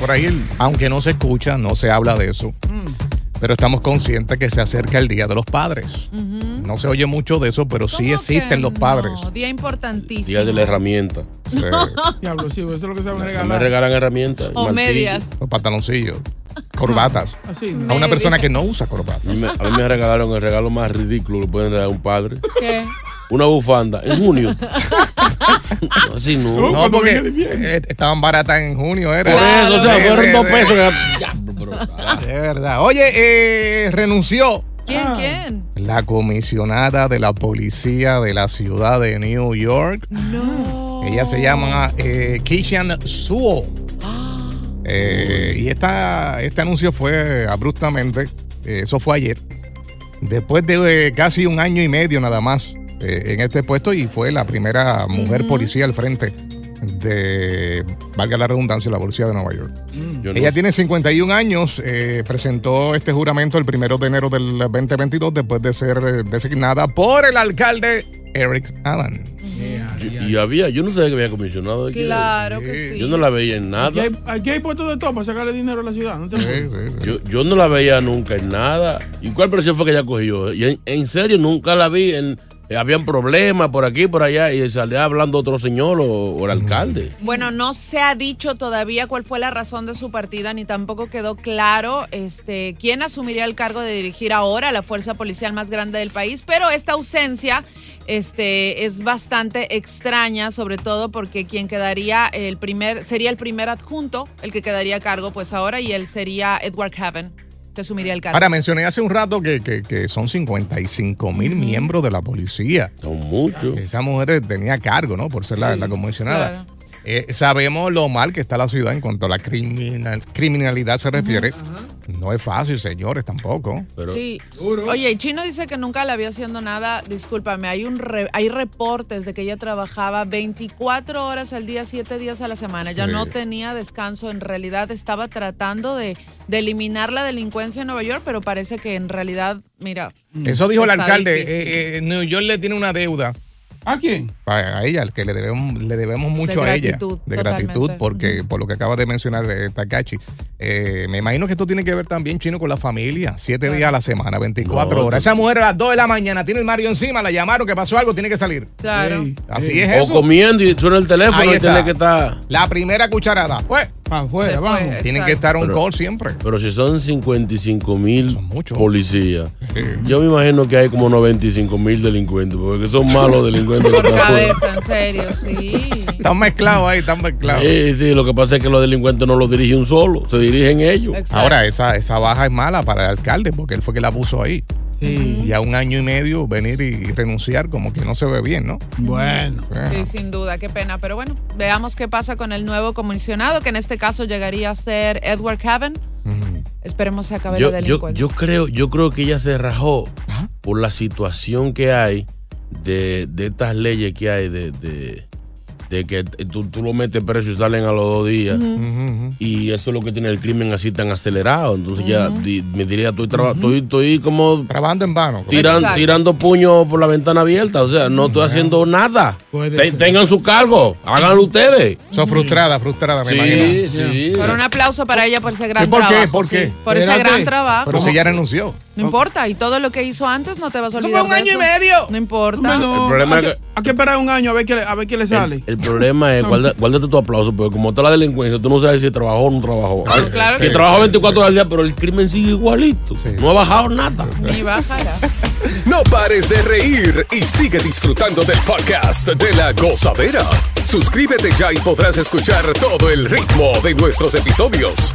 Por ahí, el- aunque no se escucha, no se habla de eso. Pero estamos conscientes que se acerca el Día de los Padres. No se oye mucho de eso, pero sí ¿Cómo existen los no? padres. Día importantísimo. Día de la herramienta. Sí, Diablo, sí, eso es lo que se van a Me regalar. regalan herramientas. O martillo. medias. los pantaloncillos, corbatas. Así, A ¿no? una persona que no usa corbatas. A mí, me, a mí me regalaron el regalo más ridículo que pueden regalar a un padre. ¿Qué? Una bufanda en junio. Así no. No, No, porque eh, estaban baratas en junio, era. Por eso, o sea, fueron dos pesos. ah. De verdad. Oye, eh, renunció ¿Quién? Ah. ¿Quién? la comisionada de la policía de la ciudad de New York. No. Ella se llama eh, Keishan Suo. Eh, y esta, este anuncio fue abruptamente, eh, eso fue ayer, después de eh, casi un año y medio nada más eh, en este puesto y fue la primera mujer policía al frente de, valga la redundancia, la policía de Nueva York. Yo no Ella sé. tiene 51 años, eh, presentó este juramento el primero de enero del 2022 después de ser eh, designada por el alcalde Eric Allen. Yo- y había, yo no sabía que había comisionado. de aquí. Claro que sí. Yo no la veía en Aquí nada. hay, aquí hay puestos de todo para sacarle dinero a la ciudad. ¿no te Sí, sí, sí. Yo, yo no la veía nunca en nada. ¿Y cuál presión fue que ella cogió? Y en, en serio, nunca la vi. En, habían problemas por aquí, por allá, y salía hablando otro señor o, o el alcalde. Bueno, no se ha dicho todavía cuál fue la razón de su partida, ni tampoco quedó claro este, quién asumiría el cargo de dirigir ahora la fuerza policial más grande del país, pero esta ausencia este, es bastante extraña, sobre todo porque quien quedaría el primer, sería el primer adjunto, el que quedaría a cargo pues ahora, y él sería Edward Cavan, que asumiría el cargo. Ahora, mencioné hace un rato que, que- que son 55 mil miembros de la policía. Son muchos. Esa mujer tenía cargo, ¿no? Por ser la, la comisionada. Claro. Eh, sabemos lo mal que está la ciudad en cuanto a la criminal- criminalidad se refiere. No es fácil, señores, tampoco. Pero Sí. Oye, Chino dice que nunca la vio haciendo nada. Discúlpame, hay un re- hay reportes de que ella trabajaba 24 horas al día, 7 días a la semana. Ella Sí. no tenía descanso. En realidad estaba tratando de, de eliminar la delincuencia en Nueva York, pero parece que en realidad, mira. Eso dijo el alcalde. eh, eh, New York le tiene una deuda ¿A quién? a, a ella, que le debemos, le debemos mucho a gratitud, ella. De gratitud, totalmente. porque por lo que acaba de mencionar eh, Takachi. Eh, me imagino que esto tiene que ver también, Chino, con la familia. Siete días a la semana, 24 No, horas. Esa mujer a las 2 de la mañana tiene el Mario encima, la llamaron, que pasó algo, tiene que salir. Claro. Así es o eso. comiendo y suena el teléfono Ahí y está. tiene que estar. La primera cucharada. Pues, Afuera, vamos. tienen Exacto. que estar on Pero- call siempre. Pero si son 55 mil policías, yo me imagino que hay como 95 mil delincuentes, porque son malos delincuentes. que Por cabeza, en serio, sí. Están mezclados ahí, están mezclados. Sí, sí, lo que pasa es que los delincuentes no los dirige un solo, se dirigen ellos. Exacto. Ahora, esa, esa baja es mala para el alcalde, porque él fue que la puso ahí. Y a un año y medio venir y renunciar como que no se ve bien, ¿no? Bueno. Sí, sin duda, qué pena. Pero bueno, veamos qué pasa con el nuevo comisionado, que en este caso llegaría a ser Edward Cavan. Esperemos se acabe Yo, la yo, delincuencia. yo creo, yo creo que ella se rajó por la situación que hay de, de estas leyes que hay de, de, de que tú, tú lo metes preso y salen a los dos días. Y eso es lo que tiene el crimen así tan acelerado. Entonces ya di- me diría, estoy, traba- estoy, estoy como Trabajando en vano. tiran- tirando puños por la ventana abierta. O sea, no estoy haciendo nada. Ten- tengan su cargo, háganlo ustedes. Son frustradas, frustradas, me Sí, imagino. sí. Pero un aplauso para ella por ese gran ¿Y por qué? trabajo. ¿Por qué? sí. Por ese gran trabajo. Pero si ya renunció. No importa, y todo lo que hizo antes no te vas a olvidar. un de año y medio. No importa. Bueno, El problema hay es que, que- hay que esperar un año a ver qué, le- a ver qué le sale. El, el problema es, guarda- guárdate tu aplauso, porque como está la delincuencia, tú no sabes si trabajó o no trabajó. Claro, claro si que trabajó 24 horas al día, pero el crimen sigue igualito. Sí. No ha bajado nada. Ni bajará. No pares de reír y sigue disfrutando del podcast de la gozadera. Suscríbete ya y podrás escuchar todo el ritmo de nuestros episodios.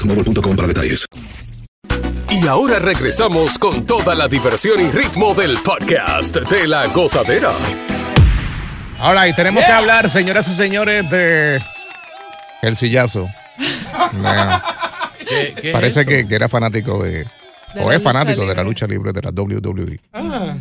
boostmobile.com para detalles. Y ahora regresamos con toda la diversión y ritmo del podcast de la gozadera. Ahora, y tenemos que hablar, señoras y señores, de el sillazo. Bueno, ¿Qué- qué es parece que, que era fanático de, De o es fanático de la lucha libre de la WWE, Ah,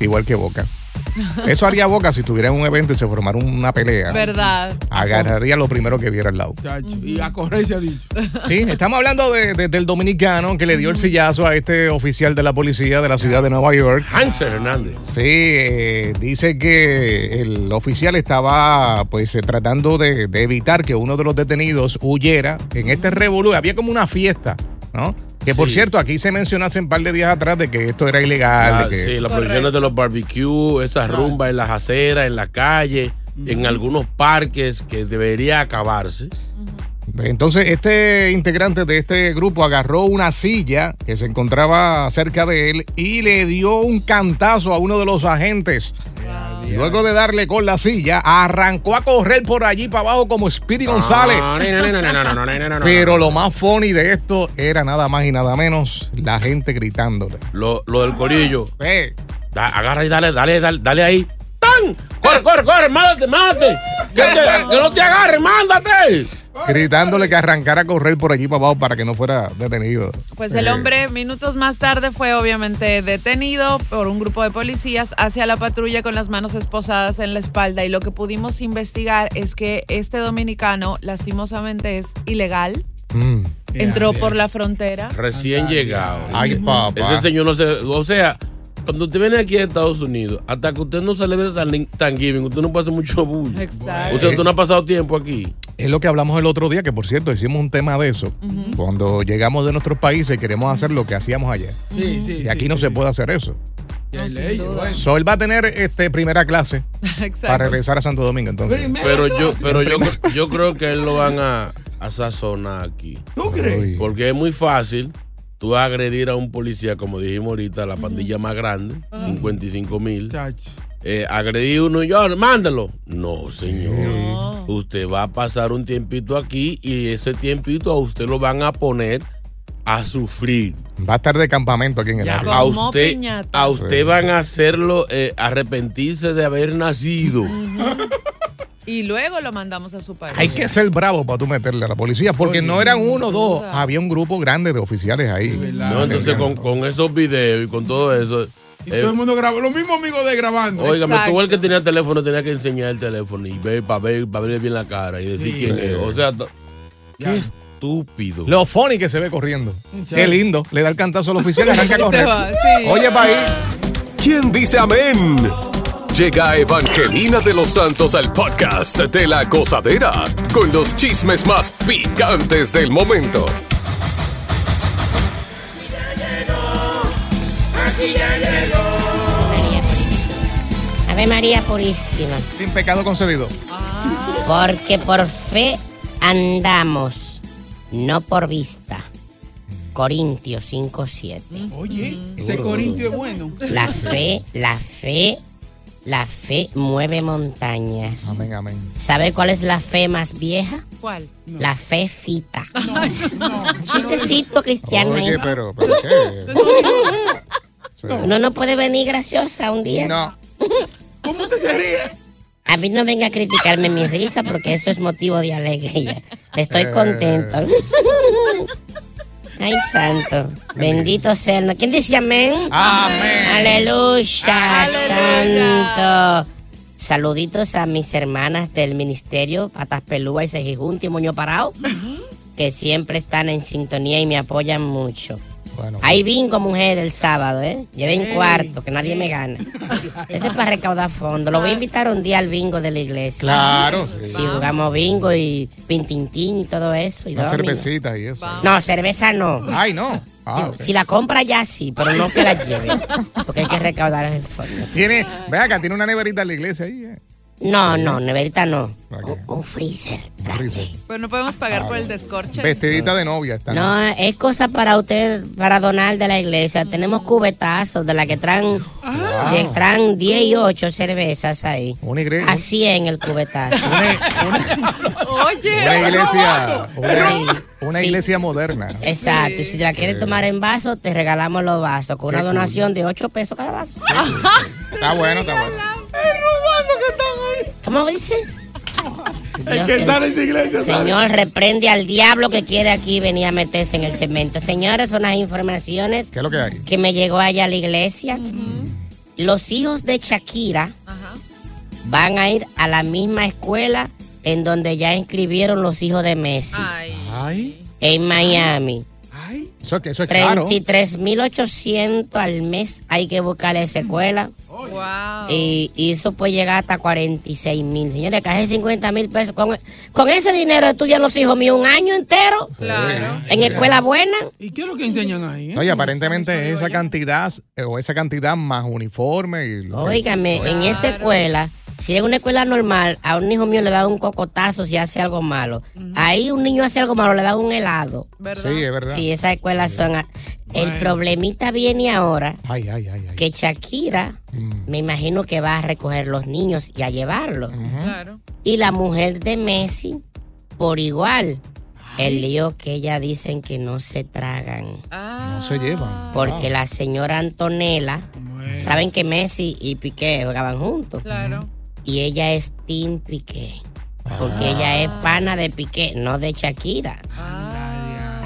igual que Boca. Eso haría Boca si estuviera en un evento y se formara una pelea. Verdad. Agarraría lo primero que viera al lado. Y a correr se ha dicho. Sí, estamos hablando de- de- del dominicano que le dio el sillazo a este oficial de la policía de la ciudad de Nueva York. Hansel Hernández. Sí, eh, dice que el oficial estaba pues eh, tratando de, de evitar que uno de los detenidos huyera en este revolú. Había como una fiesta, ¿no? Que por Sí. cierto, aquí se mencionó hace un par de días atrás de que esto era ilegal. Ah, de que- sí, las prohibiciones de los barbecues, esas rumbas en las aceras, en la calle, en algunos parques que debería acabarse. Entonces, este integrante de este grupo agarró una silla que se encontraba cerca de él y le dio un cantazo a uno de los agentes. Luego de darle con la silla, arrancó a correr por allí para abajo como Speedy González. Pero lo más funny de esto era nada más y nada menos la gente gritándole. Lo, lo del corillo. Da, agarra y dale, dale, dale, ahí. ¡Tan! ¡Corre, corre, corre! ¡Mándate, mándate! ¡Que, que no te agarre! ¡Mándate! Gritándole que arrancara a correr por allí para abajo para que no fuera detenido. Pues el hombre minutos más tarde fue obviamente detenido por un grupo de policías hacia la patrulla con las manos esposadas en la espalda y lo que pudimos investigar es que este dominicano lastimosamente es ilegal, mm, entró por la frontera. Recién llegado. Ay, papá. Ese señor no se. O sea, cuando usted viene aquí a Estados Unidos, hasta que usted no celebre Thanksgiving, Thanksgiving, usted no hacer mucho bullying. Exacto. O sea, usted no ha pasado tiempo aquí. Es lo que hablamos el otro día, que por cierto hicimos un tema de eso. Cuando llegamos de nuestros países queremos hacer lo que hacíamos allá. Sí, sí. Y aquí sí, no sí. se puede hacer eso. Y hay sin leyes, duda. bueno. So, él va a tener este, primera clase para regresar a Santo Domingo. Entonces. Pero yo, pero yo, yo creo que él lo van a, a sazonar aquí. ¿Tú crees? Uy. Porque es muy fácil tú agredir a un policía, como dijimos ahorita, la pandilla más grande, 55 mil. Eh, agredí uno y yo, mándalo. No, señor. No. Usted va a pasar un tiempito aquí y ese tiempito a usted lo van a poner a sufrir. va a estar de campamento aquí en el Ya. área. A usted, piñata. a usted Sí. van a hacerlo eh, arrepentirse de haber nacido. Y luego lo mandamos a su país. Hay que ser bravo para tú meterle a la policía, porque no eran uno o dos, había un grupo grande de oficiales ahí. No, entonces con, con esos videos y con todo eso. Y todo el mundo grabó. Los mismos amigos de grabando. Óigame, tú el que tenía teléfono tenía que enseñar el teléfono y ver para ver, para ver bien la cara y decir Sí. quién Sí. es. O sea, qué estúpido. Lo funny que se ve corriendo. Sí. Qué lindo. Le da el cantazo al oficial y arranca correr. va, sí. Oye, país. ¿Quién dice amén? Llega Evangelina de los Santos al podcast de la gozadera con los chismes más picantes del momento. Ya llegó. Ave María Purísima. Sin pecado concedido. Porque por fe andamos, no por vista. Corintios 5.7. Oye, ese Corintio es bueno. La fe, la fe, la fe mueve montañas. Amén, amén. ¿Sabe cuál es la fe más vieja? ¿Cuál? La fe fita. Chistecito cristiano. Oye, pero, pero ¿qué? Uno no puede venir graciosa un día. No. ¿Cómo usted se ríe? A mí no venga a criticarme mi risa porque eso es motivo de alegría. Estoy Eh. contento. Ay, santo. Bendito sea el... ¿Quién dice amén? Amén. Aleluya, santo. Saluditos a mis hermanas del ministerio, Patas Pelúa y Sejijunti y Moño Parado, que siempre están en sintonía y me apoyan mucho. Bueno, Hay bingo, mujer, el sábado, ¿eh? Lleven Ey, cuarto, que nadie me gana. Ese es para recaudar fondos. Lo voy a invitar un día al bingo de la iglesia. Claro, sí. Sí, jugamos bingo y pintintín y todo eso. Y Una cervecita y eso. No, cerveza no. Ay, no. Ah, Digo. Si la compra ya sí, pero no que la lleve. Porque hay que recaudar el fondo. Tiene, ve acá, tiene una neverita en la iglesia ahí. eh. No, no, neverita no. Un, un freezer. Pues no podemos pagar por el descorche. Vestidita de novia está. No, es cosa para usted, para donar de la iglesia. Tenemos cubetazos de la que traen, que traen 10 y 8 cervezas ahí. Una iglesia. A 100 el cubetazo. Oye, Una iglesia, una, Sí, una sí. iglesia moderna. Exacto, y si la quieres tomar en vaso, te regalamos los vasos con una cool. donación de 8 pesos cada vaso. Está bueno, está bueno. ¿Cómo dice? El que sale de esa iglesia sale. Señor, reprende al diablo que quiere aquí venir a meterse en el cemento. Señores, son las informaciones ¿Qué es lo que hay? que me llegó allá a la iglesia. Los hijos de Shakira van a ir a la misma escuela en donde ya inscribieron los hijos de Messi, Ay. en Miami. Eso, que- eso es caro. 33.800 al mes hay que buscarle esa escuela. Wow. Y, y eso puede llegar hasta 46 mil. Señores, casi 50 mil pesos. Con, con ese dinero estudian los hijos míos un año entero Claro. en escuela buena. ¿Y qué es lo que enseñan ahí? eh? Oye, aparentemente esa cantidad, eh, o esa cantidad más uniforme. Y Óigame, en esa escuela, si es una escuela normal, a un hijo mío le dan un cocotazo si hace algo malo. Ahí un niño hace algo malo, le dan un helado. Sí, es verdad. Sí, esas escuelas son... El problemita viene ahora Ay, ay, ay, ay. que Shakira, Mm. me imagino que va a recoger los niños y a llevarlos. Claro. Y la mujer de Messi, por igual. El lío que ella dicen que no se tragan. No se llevan. Porque la señora Antonella, saben que Messi y Piqué jugaban juntos. Claro. Y ella es Team Piqué. Porque ella es pana de Piqué, no de Shakira.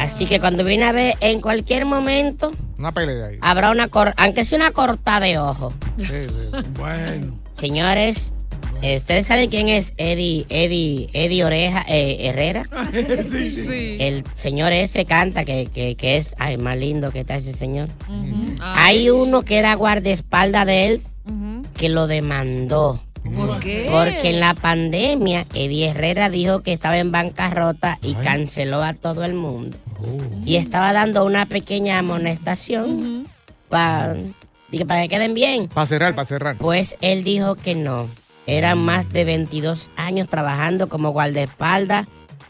Así que cuando viene a ver, en cualquier momento Una pelea ahí. habrá una cor aunque sea una corta de ojo. Sí, sí. Bueno. Señores, eh, ustedes saben quién es Eddie, Eddie, Eddie Oreja eh, Herrera. sí, sí. El señor ese canta que, que, que es, ay, más lindo que está ese señor. Hay uno que era guardaespaldas de él que lo demandó. ¿Por qué? Porque en la pandemia, Eddie Herrera dijo que estaba en bancarrota y canceló a todo el mundo. Y estaba dando una pequeña amonestación para para que queden bien. Para cerrar, para cerrar. Pues él dijo que no. Eran más de 22 años trabajando como guardaespaldas,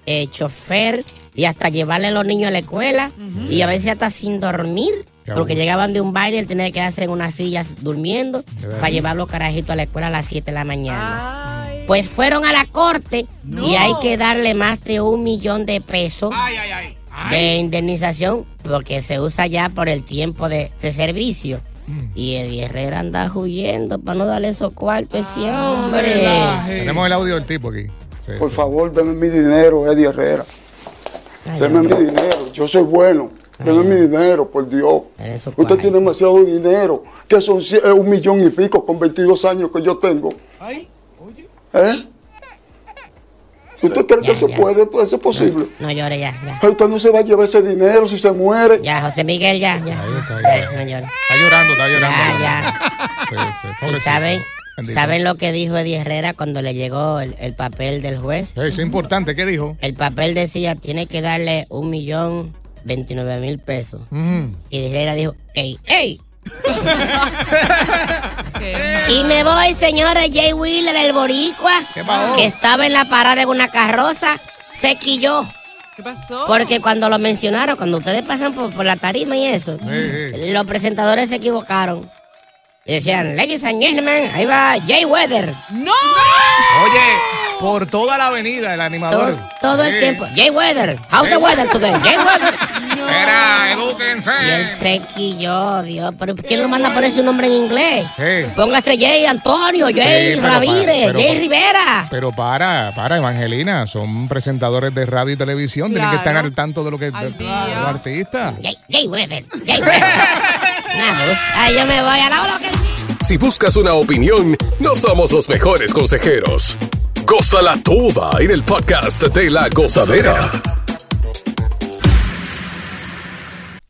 eh, chofer y hasta llevarle a los niños a la escuela y a veces hasta sin dormir. Qué Porque abuso. llegaban de un baile, él tenía que quedarse en unas sillas durmiendo para llevar los carajitos a la escuela a las 7 de la mañana. Pues fueron a la corte y hay que darle más de un millón de pesos de indemnización porque se usa ya por el tiempo de, de servicio. Y Eddie Herrera anda huyendo para no darle esos cuartos a ese hombre. Tenemos el audio del tipo aquí. Sí, Por sí. favor, deme mi dinero, Eddie Herrera. Deme mi dinero. Yo soy bueno. Deme mi dinero, por Dios. Usted tiene demasiado dinero. Que son eh, un millón y pico con 22 años que yo tengo. ¿Eh? ¿Usted cree que Ya, eso ya. puede? Puede ser posible. No llore ya, ya. Usted no se va a llevar ese dinero si se muere. Ya, José Miguel, ya, ya. Ya, no llore. Está llorando, está llorando. Ya, ya. Sí, sí, ¿Y saben, Bendito. saben lo que dijo Eddie Herrera cuando le llegó el, el papel del juez? Eso es importante. ¿Qué dijo? El papel decía, tiene que darle un millón veintinueve mil pesos. Mm. Y Eddie Herrera dijo, ¡ey, ey! Y me voy, señores, Jay Wheeler, el boricua, pasó? que estaba en la parada de una carroza, se quilló. ¿Qué pasó? Porque cuando lo mencionaron, cuando ustedes pasan por, por la tarima y eso, los presentadores se equivocaron. Y decían, ladies and gentlemen, ahí va Jay Weather. ¡No! Oye, por toda la avenida, el animador. Todo, todo el tiempo. Jay Weather, how's the weather today? Jay Weather. Era, edúquense. Y él se quilló, Dios. Pero ¿quién lo manda a poner su nombre en inglés? Sí. Póngase Jay Antonio, Jay Sí, para- Jay Rivera. Pero para, para, Evangelina, son presentadores de radio y televisión, tienen que estar al tanto de lo que de, de los artistas. Jay, Jay Weather, Jay Weather. Nah, pues, Ay, yo me voy a la hora que Si buscas una opinión, no somos los mejores consejeros. Gózala toda en el podcast de la gozadera.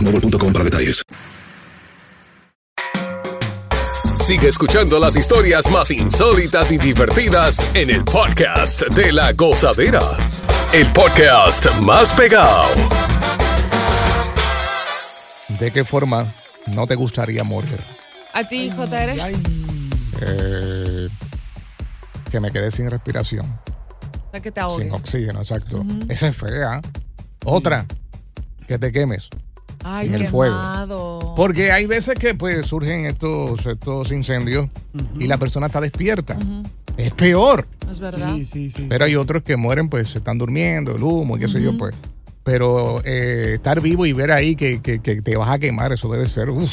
boostmobile.com para detalles. Sigue escuchando las historias más insólitas y divertidas en el podcast de la gozadera. El podcast más pegado. ¿De qué forma no te gustaría morir? A ti, JR. Eh, que me quede sin respiración, O sea, que te sin oxígeno, exacto. Esa es fea. Otra, que te quemes Ay, en el quemado. fuego. Porque hay veces que pues surgen estos, estos incendios y la persona está despierta. Es peor. Es verdad. Pero hay otros que mueren, pues se están durmiendo, el humo, y qué sé yo, pues. Pero eh, estar vivo y ver ahí que, que- que te vas a quemar, eso debe ser, uff,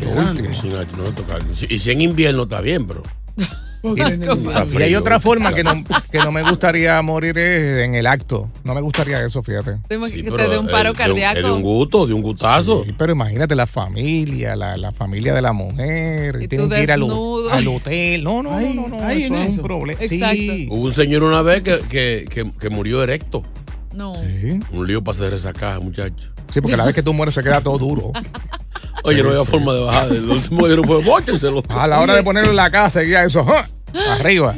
lo último. Sin- no tocar. Y si en invierno está bien, pero. Y, hay otra forma que no, que no me gustaría morir es en el acto. No me gustaría eso, fíjate. Te imaginas que te dé un paro cardíaco. de un gusto, de un gustazo. Sí, pero imagínate la familia, la, la familia de la mujer. Y tienen que ir al, hotel. No, no, no, no, no. eso es un problema. Sí. Hubo un señor una vez que, que, que, que murió erecto. No. Sí. Un lío para hacer esa caja, muchacho. Sí, porque la vez que tú mueres se queda todo duro. Oye, no había forma de bajar. El último día no fue, bóchenselo. A la hora de ponerlo en la casa, seguía eso. ¡ah! Arriba.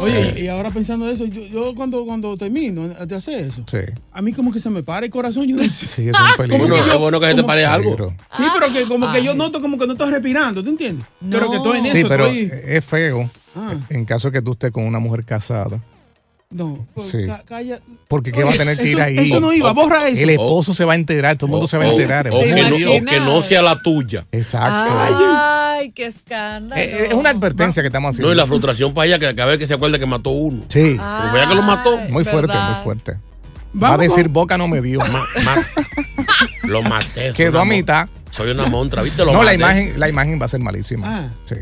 Oye, Sí. y ahora pensando eso, yo, yo cuando, cuando termino de hacer eso, Sí. a mí como que se me para el corazón. Yo, Sí, es un peligro. Bueno, es bueno que se te pare algo. Peligro. Sí, pero que como que yo noto como que no estoy respirando, ¿tú entiendes? Pero que estoy en eso, Sí, pero estoy... es feo Ah. en caso que tú estés con una mujer casada. No, pues, Sí. ca- calla. Porque que va a Oye, tener que ir ahí. Eso no iba, borra eso. El esposo se va a enterar, todo el mundo se va a enterar. Que no, o que no sea la tuya. Exacto. Ay, qué escándalo. Eh, Es una advertencia que estamos haciendo. No, y la frustración para ella que cada vez que se acuerde que mató uno. Sí. Porque vea que lo mató. Muy fuerte, ¿verdad? muy fuerte. Va a decir boca no me dio. Lo maté. Quedó a mitad. Soy una montra, ¿viste? Lo No, la maté. imagen, la imagen va a ser malísima. Ah. Sí.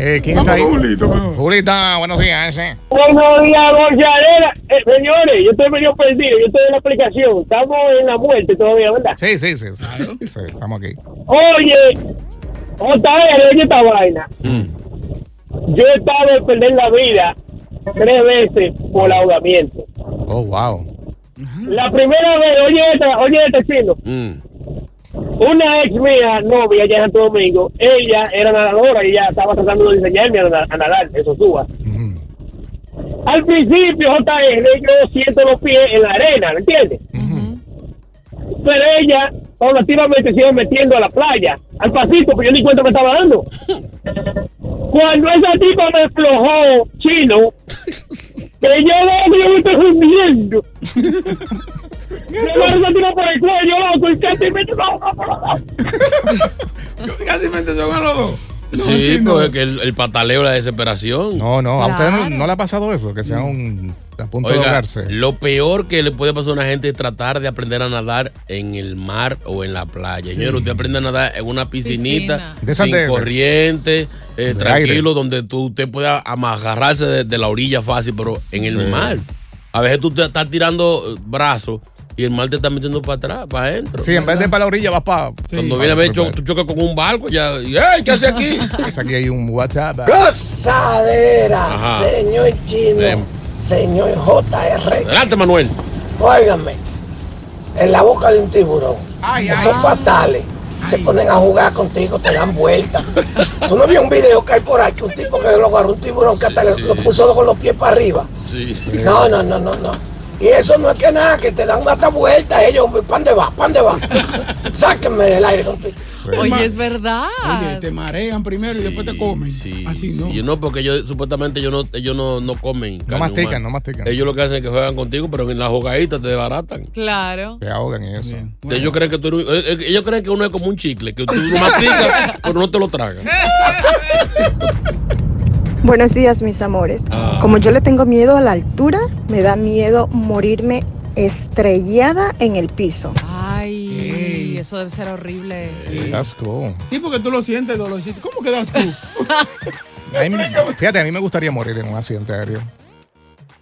Eh, ¿Quién Vamos está ahí? Julito. Julita, buenos días. eh. Buenos días, Gonzalera. Eh, señores, yo estoy medio perdido. Yo estoy en la aplicación. Estamos en la muerte todavía, ¿verdad? Sí, sí, sí. sí. Sí, estamos aquí. Oye, JR, oye esta vaina. Yo he estado de perder la vida tres veces por ahogamiento. Oh, wow. La primera vez, oye esta, oye este chino. Una ex mía, novia allá en Santo Domingo, ella era nadadora y ella estaba tratando de enseñarme a, nada- a nadar, eso suba. Al principio, JR, yo siento los pies en la arena, ¿me entiendes? Pero ella paulativamente se iba metiendo a la playa, al pasito, pero yo ni cuenta me estaba dando. Cuando esa tipa me aflojó, chino, que yo no me estoy hundiendo. Me por el cuello, loco, y casi me ahoga por los lados. Casi me ahogan los dos. Sí, pues es que el, el pataleo, la desesperación. No, no, a usted no, no le ha pasado eso, que sea un a punto de Oiga, ahogarse. lo peor que le puede pasar a una gente es tratar de aprender a nadar en el mar o en la playa. Señor, usted aprende a nadar en una piscinita, Piscina. De sin de- de- corriente, eh, de tranquilo, donde tú, usted pueda agarrarse de, de la orilla fácil, pero en el Sí. mar. A veces tú te estás tirando brazos y el mar te está metiendo para atrás, para adentro. Sí, en vez de para la orilla vas para. Cuando viene a ver, cho- tú chocas con un barco, ya, ¡Ey! ¿Qué hace aquí? Aquí hay un WhatsApp. Gozadera, Ajá. señor chino. Señor JR. Adelante, Manuel. Óigame, en la boca de un tiburón, esos fatales se ponen a jugar contigo, te dan vueltas. ¿Tú no viste un video que hay por ahí que un tipo que lo agarró un tiburón que hasta lo puso con los pies para arriba? Sí. No, no, no, no, no. Y eso no es que nada, que te dan una vuelta ellos, ¿pan de va? ¿Pan de va? Sáquenme del aire contigo. Oye, es verdad. Oye, te marean primero y después te comen. Sí, Así no. sí, no, porque ellos supuestamente ellos no, ellos no, no comen. carne mastican, humana. no mastican. Ellos lo que hacen es que juegan contigo, pero en las jugaditas te desbaratan. Claro. Te ahogan y eso. Ellos creen que tú eres- eh, eh, ellos creen que uno es como un chicle, que tú lo masticas, pero no te lo tragas. Buenos días, mis amores. Ah. Como yo le tengo miedo a la altura, me da miedo morirme estrellada en el piso. Ay, eso debe ser horrible. That's cool. Sí, porque tú lo sientes, dolorcito. ¿Cómo quedas tú? A mí fíjate, a mí me gustaría morir en un accidente aéreo.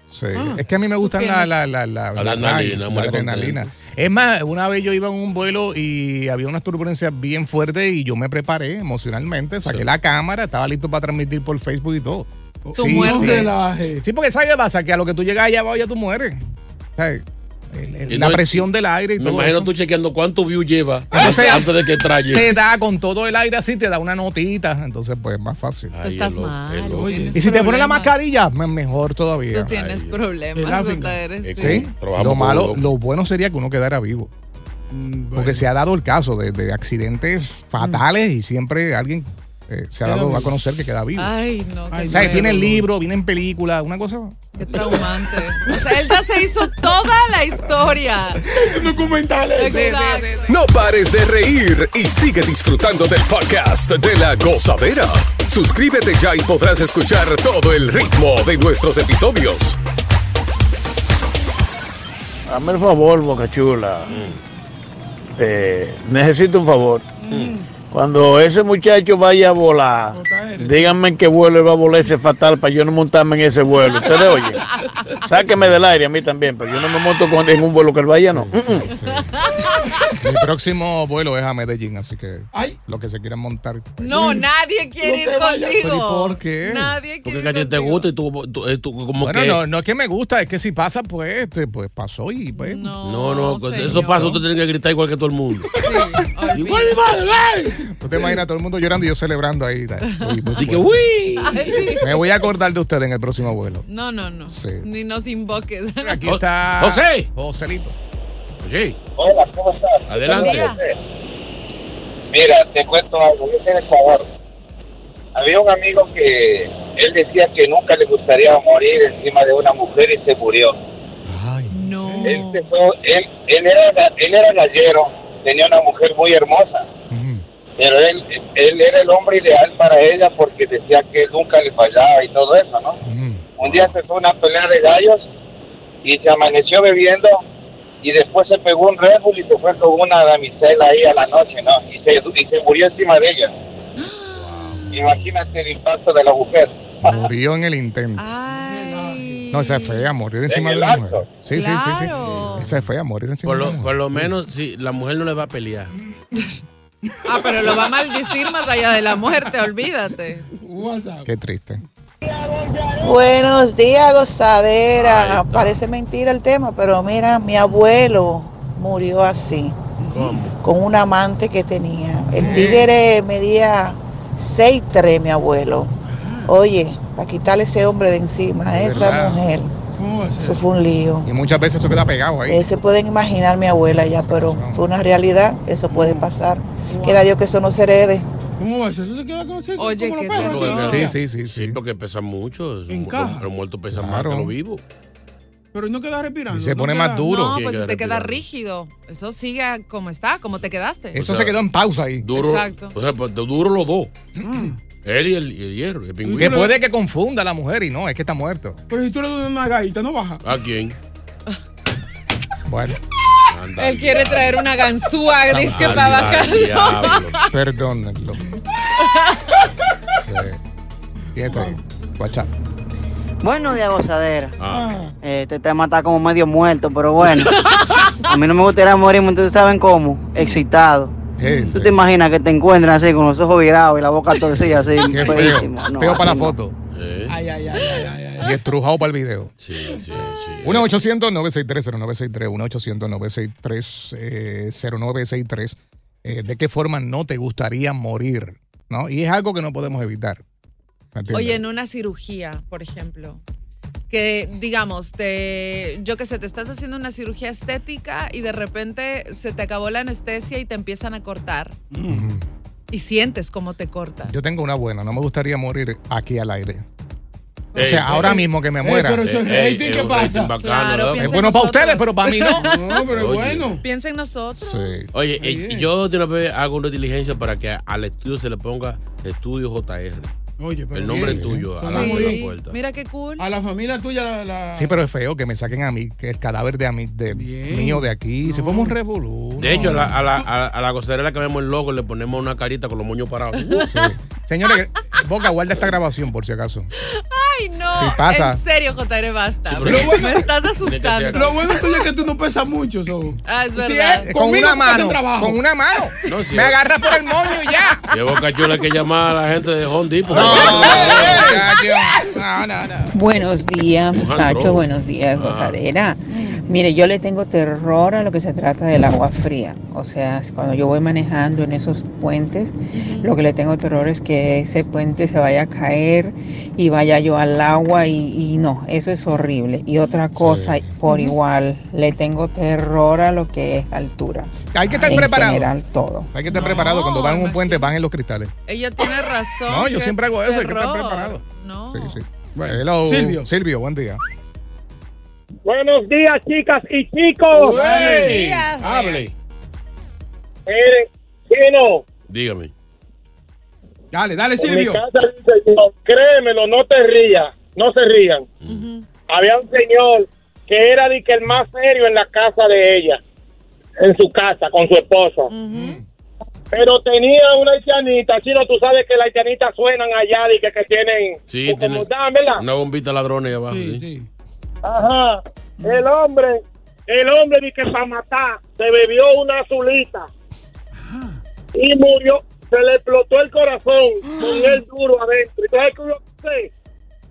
Sí. Ah. es que a mí me gustan la, la, la, la Adrenalina, Es más, una vez yo iba en un vuelo y había unas turbulencias bien fuertes y yo me preparé emocionalmente, saqué Sí. la cámara, estaba listo para transmitir por Facebook y todo. Tu Sí. Relaje. Sí, porque ¿sabes qué pasa? Que a lo que tú llegas allá abajo ya tú mueres. ¿Sabes? El- el- Y la no- presión del aire y Me todo. imagino eso. tú chequeando cuánto view lleva Entonces, antes de que traye. Te da con todo el aire así, te da una notita. Entonces, pues más fácil. Estás mal. Y si te pones la mascarilla, me- mejor todavía. Tú tienes problemas. JR, sí. Sí, Trabajamos lo malo, lo bueno sería que uno quedara vivo. Porque se ha dado el caso de, de accidentes fatales y siempre alguien eh, se ha dado a conocer que queda vivo. Ay, no. Ay, o sea, no. viene el libro, viene en película, una cosa. Qué traumante. O sea, él ya se hizo toda la historia. Es un documental. No pares de reír y sigue disfrutando del podcast de la gozadera. Suscríbete ya y podrás escuchar todo el ritmo de nuestros episodios. Hazme el favor, Boca Chula. Eh, necesito un favor. Cuando ese muchacho vaya a volar, díganme en qué vuelo él va a volar ese fatal para yo no montarme en ese vuelo. ¿Ustedes oyen? Sáqueme del aire a mí también, pero yo no me monto con- en un vuelo que él vaya, no. Mi próximo vuelo es a Medellín, así que Ay. los que se quieran montar. No, nadie quiere ir que contigo. ¿Pero y por qué? Nadie Porque quiere que a ir ti te gusta y tú, tú- eh, tú como Bueno, que... no, no es que me gusta, es que si pasa, pues, este, pues pasó y pues. No, No, no, señor. eso pasa, usted tiene que gritar igual que todo el mundo. Sí, igual mi madre, ¡ay! Tú te imaginas todo el mundo llorando y yo celebrando ahí. Dije, fuerte. uy. Ay, sí. Me voy a acordar de usted en el próximo vuelo. No, no, no. Sí. Ni nos invoques. Aquí está. José. Joselito. Sí, Hola, ¿cómo estás? adelante. Mira, te cuento algo, yo el favor. Había un amigo que él decía que nunca le gustaría morir encima de una mujer y se murió. No. Él, se fue, él, él, era, él era gallero, tenía una mujer muy hermosa, pero él, él era el hombre ideal para ella porque decía que él nunca le fallaba y todo eso, ¿no? Un día se fue a una pelea de gallos y se amaneció bebiendo y después se pegó un Red Bull y se fue con una damisela ahí a la noche, ¿no? Y se, y se murió encima de ella. Imagínate el impacto de la mujer. Murió en el intento. No, esa es fea, morir encima En de una mujer. Sí, sí, sí, sí. Esa es fea, morir encima Por de lo, mujer. por lo menos, sí, la mujer no le va a pelear. Ah, pero lo va a maldecir más allá de la muerte, olvídate. Qué triste. Buenos días, gozadera. Parece mentira el tema, pero mira, mi abuelo murió así, con un amante que tenía. El tigre medía 6'3, mi abuelo. Oye, para quitarle ese hombre de encima a Eso fue un lío. Y muchas veces eso queda pegado ahí. Eh, se pueden imaginar mi abuela ya, pero fue una realidad, eso puede pasar. Quiera Dios que eso no se herede. ¿Cómo va a ser? Eso se queda con se- Oye, como qué los perros, Porque- así. Sí, sí, sí, Sí, porque pesan mucho. Los, Encaja. los muertos pesan Claro. más que los vivos. Pero no queda respirando. Y se no pone queda- más duro. No, pues queda te queda rígido. Eso sigue como está, como te quedaste. Eso O sea, se quedó en pausa ahí. Duro. Exacto. O sea, pues, duro los dos. Él y el, y el hierro, el pingüino. Que puede que confunda a la mujer y no, es que está muerto. Pero si tú le das una gallita, no baja. ¿A quién? Bueno, Anda, Él quiere traer una ganzúa gris que para diablo. perdónenlo. Sí. ¿Quién está? WhatsApp. Buenos días, gozadera. Ah. Eh, Este tema está como medio muerto, pero bueno. A mí no me gustaría morirme, ustedes saben cómo. Excitado. ¿Tú te imaginas que te encuentren así con los ojos virados y la boca torcida así? Qué feo. No, feo para la foto. Eh, Ay, ay, ay, ay, ay. Y estrujado para el video. Sí, sí, sí. 1-800-963-0963. 1-800-963-0963. Eh, ¿De qué forma no te gustaría morir? ¿No? Y es algo que no podemos evitar. ¿Me entiendes? Oye, en una cirugía, por ejemplo, que digamos, te, yo que sé, te estás haciendo una cirugía estética y de repente se te acabó la anestesia y te empiezan a cortar y sientes cómo te cortan. Yo tengo una buena. No me gustaría morir aquí al aire. O Ey, sea, ahora ey, mismo que me ey, muera. pero eso es ¿qué pasa? rating bacano. Es bueno en para ustedes, pero para mí no. No, pero es bueno. Piensa en nosotros. Sí. Oye, eh, yo de una vez hago una diligencia para que al estudio se le ponga Estudio JR. Oye, pero El nombre bien. tuyo muy de bien. la puerta. Mira qué cool. A la familia tuya, la. la- Sí, pero es feo que me saquen a mí, que el cadáver de, a mí, de mío de aquí. Si fuimos un revolú. De hecho, a no. la, a la, a, a la gozadera que vemos el logo le ponemos una carita con los moños parados. Sí. Señores, Boca, guarda esta grabación por si acaso. Ay, no. Sí pasa. En serio, JR, basta. Sí, pero- Me estás asustando. Lo bueno tuyo es que tú no pesas mucho, so. Ah, es verdad. eh, Con Conmigo una mano. trabajo. Con una mano. No. Me agarra por el moño y ya. Llevo cachola que llamar a la gente de Home Depot. No, no, no, no. Buenos días, muchachos. Buenos días, Ah. Mire, yo le tengo terror a lo que se trata del agua fría. O sea, cuando yo voy manejando en esos puentes, lo que le tengo terror es que ese puente se vaya a caer y vaya yo al agua y, y no, eso es horrible. Y otra cosa, por igual, le tengo terror a lo que es altura. Hay que estar en preparado. general, todo. Hay que estar preparado. Cuando van en un puente, van en los cristales. Ella tiene razón. No, yo siempre hago eso. Hay que estar preparado. No. Sí, sí. Bueno, Hello. Silvio. Silvio, buen día. Buenos días, chicas y chicos. Buenos días. Hable. Miren, Chino, Dígame. Dale, dale, en mi Silvio. casa señor, créemelo, no te rías, no se rían. Había un señor que era de que el más serio en la casa de ella, en su casa, con su esposo. Pero tenía una haitianita, Chino, tú sabes que las haitianitas suenan allá y que, que tienen... Sí, tiene una bombita ladrona ahí abajo. Sí, ¿sí? sí. Ajá. El hombre, el hombre di que para matar se bebió una azulita y murió. Se le explotó el corazón con el duro adentro. ¿Y sabes qué yo hice?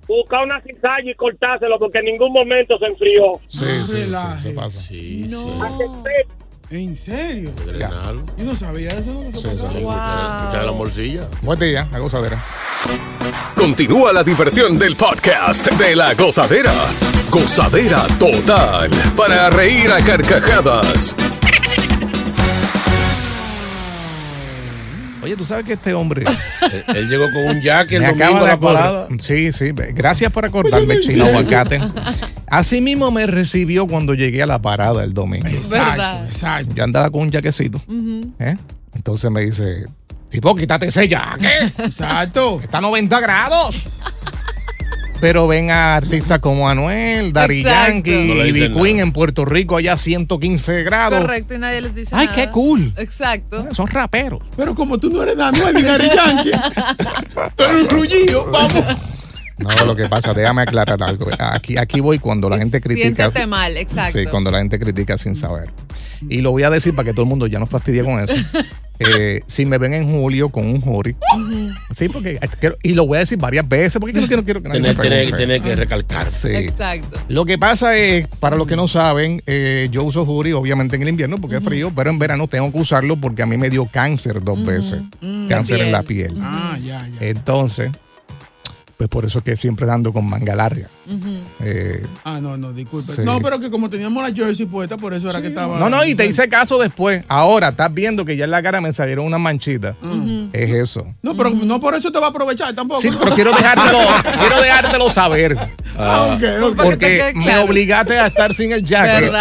Buscar una cizalla y cortárselo porque en ningún momento se enfrió. Sí, sí, sí, eso pasa. Sí, ¿En serio? Yo no sabía eso. No Sí, sí. Escuchar la morcilla. Buen día, la gozadera. Continúa la diversión del podcast de la gozadera. Gozadera total. Para reír a carcajadas. Oye, tú sabes que este hombre él, él llegó con un jaque el me domingo acaba a de la parada. Sí, sí. Gracias por acordarme, chino aguacate. Así mismo me recibió cuando llegué a la parada el domingo. ¿Verdad? Exacto. Yo andaba con un jaquecito. ¿eh? Entonces me dice, tipo, quítate ese jaque. Exacto. Está a 90 grados. Pero ven a artistas como Anuel, Dari Exacto. Yankee No le y dicen B Queen en Puerto Rico allá a 115 grados. Correcto, y nadie les dice Ay, nada. qué cool. Exacto. Son raperos. Pero como tú no eres Daniel ni Gary Yankee, eres un vamos. No, lo que pasa, déjame aclarar algo. Aquí, aquí voy cuando la gente critica. Siéntete mal, exacto. Sí, cuando la gente critica sin saber. Y lo voy a decir para que todo el mundo ya no fastidie con eso. eh, si me ven en julio con un jury. Sí, porque quiero- y lo voy a decir varias veces porque no quiero, quiero que nadie me Tiene, tiene- pregunte. tiene que recalcarse. Sí. Exacto. Lo que pasa es, para los que no saben, eh, yo uso jury obviamente en el invierno porque es frío, pero en verano tengo que usarlo porque a mí me dio cáncer dos veces. Mm. Cáncer La en la piel. Ah, ya, ya. Entonces, pues por eso es que siempre ando con manga larga. Eh, Ah, no, no, disculpe. Sí. No, pero que como teníamos la jersey puesta, por eso era que estaba. no, no, y te hice caso después. Ahora estás viendo que ya en la cara me salieron una manchita. Es eso. No, pero no por eso te va a aprovechar tampoco. Sí, pero quiero dejártelo, quiero dejártelo saber. Ah, ok, ok. Para que te Porque me claro. obligaste a estar sin el jacket.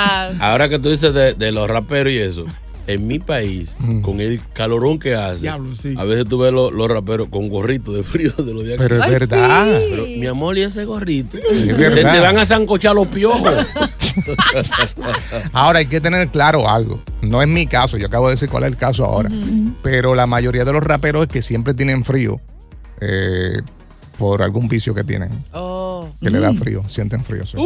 Ahora que tú dices de, de los raperos y eso, en mi país, Mm. con el calorón que hace, Diablo, sí. a veces tú ves los, los raperos con gorrito de frío de los días Pero que es Ay, verdad. sí. Pero, mi amor, y ese gorrito. Es Se te van a zancochar los piojos. Ahora hay que tener claro algo. No es mi caso, yo acabo de decir cuál es el caso ahora. Pero la mayoría de los raperos es que siempre tienen frío eh, por algún vicio que tienen. Que le da Mm. frío, sienten frío. sí.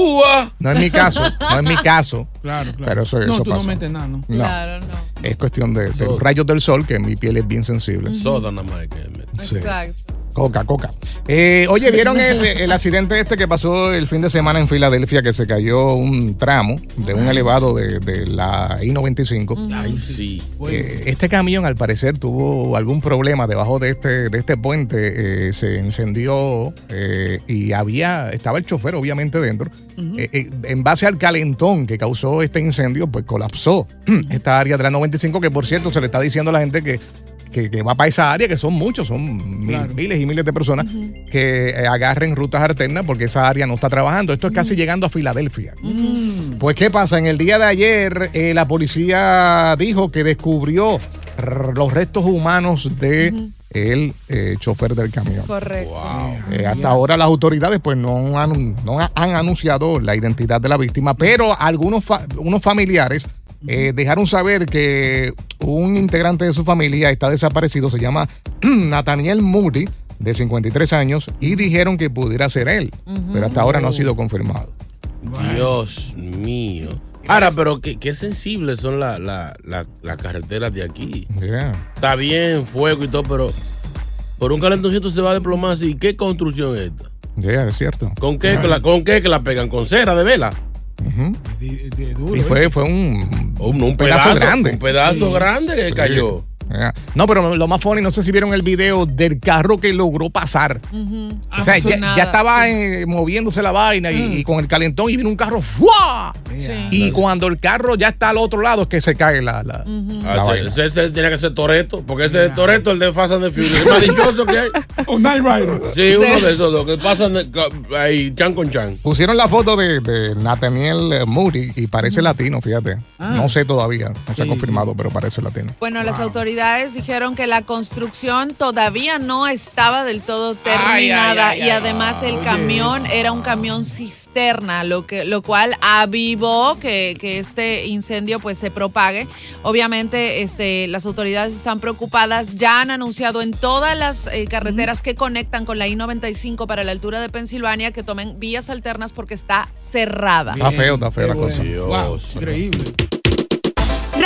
No es mi caso, no es mi caso. Claro, claro. Pero eso, no, eso tú pasa. no metes nada, ¿no? No. Claro, no. Es cuestión de, de los rayos del sol, que mi piel es bien sensible. Soda nada más que Sí. Exacto. Coca, coca. Eh, oye, ¿vieron el, el accidente este que pasó el fin de semana en Filadelfia, que se cayó un tramo de un elevado de, de la I-95? Ay, sí. Eh, este camión, al parecer, tuvo algún problema debajo de este, de este puente. eh, se encendió eh, y había, estaba el chofer, obviamente, dentro. Eh, eh, en base al calentón que causó este incendio, pues colapsó esta área de la 95, que por cierto se le está diciendo a la gente que, que, que va para esa área, que son muchos, son mil- Claro. miles y miles de personas que eh, agarren rutas alternas porque esa área no está trabajando. Esto es casi llegando a Filadelfia. Pues, ¿qué pasa? En el día de ayer, eh, la policía dijo que descubrió los restos humanos de el eh, chofer del camión. Correcto. Eh, hasta ahora las autoridades pues no han, no ha- han anunciado la identidad de la víctima, pero algunos fa- unos familiares eh, dejaron saber que un integrante de su familia está desaparecido, se llama Nathaniel Moody, de 53 años, y dijeron que pudiera ser él, pero hasta ahora no ha sido confirmado. Dios mío. Ahora, pero qué, qué sensibles son la- la- la- las carreteras de aquí. Está bien, fuego y todo, pero por un calentoncito se va a desplomar así. ¿Qué construcción es esta? Ya, es cierto. ¿Con qué, que la, ¿Con qué que la pegan? ¿Con cera de vela? Y fue, fue un, un pedazo, pedazo, grande. un pedazo grande que cayó. No, pero lo más funny, no sé si vieron el video del carro que logró pasar. O sea, ya, ya estaba eh, moviéndose la vaina y, y con el calentón y vino un carro ¡fua! Y cuando el carro ya está al otro lado es que se cae la, la, la Ah, ese, vaina. ese- ese tiene que ser Toreto, porque ese es Toreto, el de Fast and the Furious. El más dichoso que hay. Un Night Rider. Sí, uno de esos dos que pasan ca- ahí, chan con chan. Pusieron la foto de, de Nathaniel eh, Moody y parece latino, fíjate. Ah. No sé todavía, no se ha Sí, confirmado, pero parece latino. Bueno, las autoridades dijeron que la construcción todavía no estaba del todo terminada ay, ay, y ay. además el camión era un camión cisterna, lo que lo cual avivó que, que este incendio pues se propague. Obviamente, este las autoridades están preocupadas, ya han anunciado en todas las eh, carreteras que conectan con la I-95 para la altura de Pensilvania que tomen vías alternas porque está cerrada. Está feo, está feo la cosa. increíble.